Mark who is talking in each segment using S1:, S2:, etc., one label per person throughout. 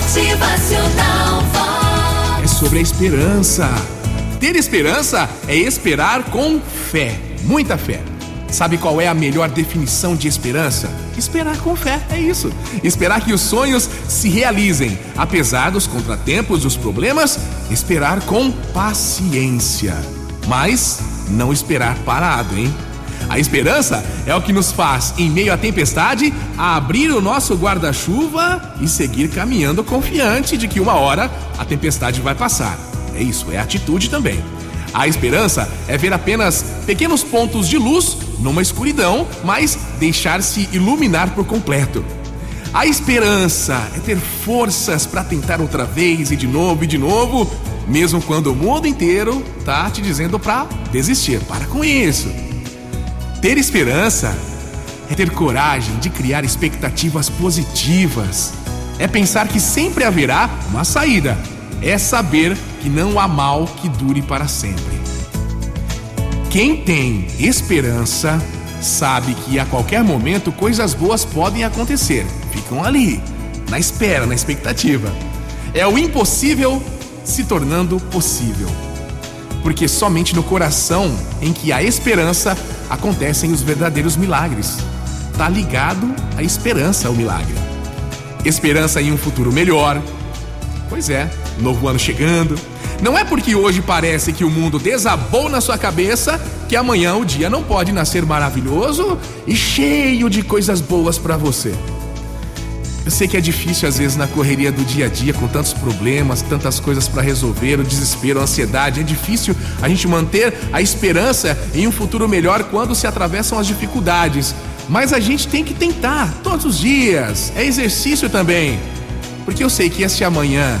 S1: Motivacional Vox.
S2: É sobre a esperança. Ter esperança é esperar com fé, muita fé. Sabe qual é a melhor definição de esperança? Esperar com fé, é isso. Esperar que os sonhos se realizem, apesar dos contratempos, dos problemas, esperar com paciência. Mas não esperar parado, hein? A esperança é o que nos faz, em meio à tempestade, abrir o nosso guarda-chuva e seguir caminhando confiante de que uma hora a tempestade vai passar. É isso, é atitude também. A esperança é ver apenas pequenos pontos de luz numa escuridão, mas deixar-se iluminar por completo. A esperança é ter forças para tentar outra vez e de novo e de novo, mesmo quando o mundo inteiro tá te dizendo para desistir. Para com isso. Ter esperança é ter coragem de criar expectativas positivas. É pensar que sempre haverá uma saída. É saber que não há mal que dure para sempre. Quem tem esperança sabe que a qualquer momento coisas boas podem acontecer. Ficam ali, na espera, na expectativa. É o impossível se tornando possível porque somente no coração em que há esperança acontecem os verdadeiros milagres. Tá ligado à esperança ao milagre. Esperança em um futuro melhor. Pois é, novo ano chegando. Não é porque hoje parece que o mundo desabou na sua cabeça que amanhã o dia não pode nascer maravilhoso e cheio de coisas boas para você. Eu sei que é difícil às vezes na correria do dia a dia, com tantos problemas, tantas coisas para resolver, o desespero, a ansiedade. É difícil a gente manter a esperança em um futuro melhor quando se atravessam as dificuldades. Mas a gente tem que tentar todos os dias. É exercício também. Porque eu sei que esse amanhã,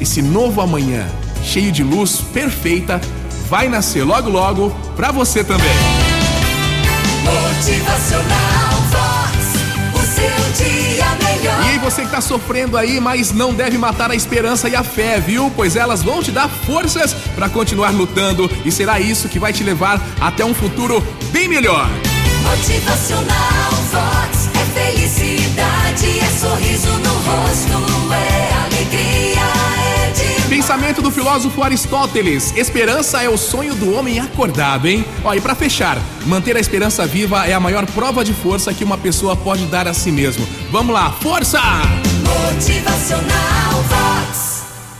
S2: esse novo amanhã, cheio de luz perfeita, vai nascer logo logo para você também.
S1: Motivacional
S2: você que tá sofrendo aí, mas não deve matar a esperança e a fé, viu? Pois elas vão te dar forças para continuar lutando e será isso que vai te levar até um futuro bem melhor.
S1: Motivacional
S2: Pensamento do filósofo Aristóteles: esperança é o sonho do homem acordado, hein? Ó, e pra fechar, manter a esperança viva é a maior prova de força que uma pessoa pode dar a si mesmo. Vamos lá, força!
S1: Motivacional Vox.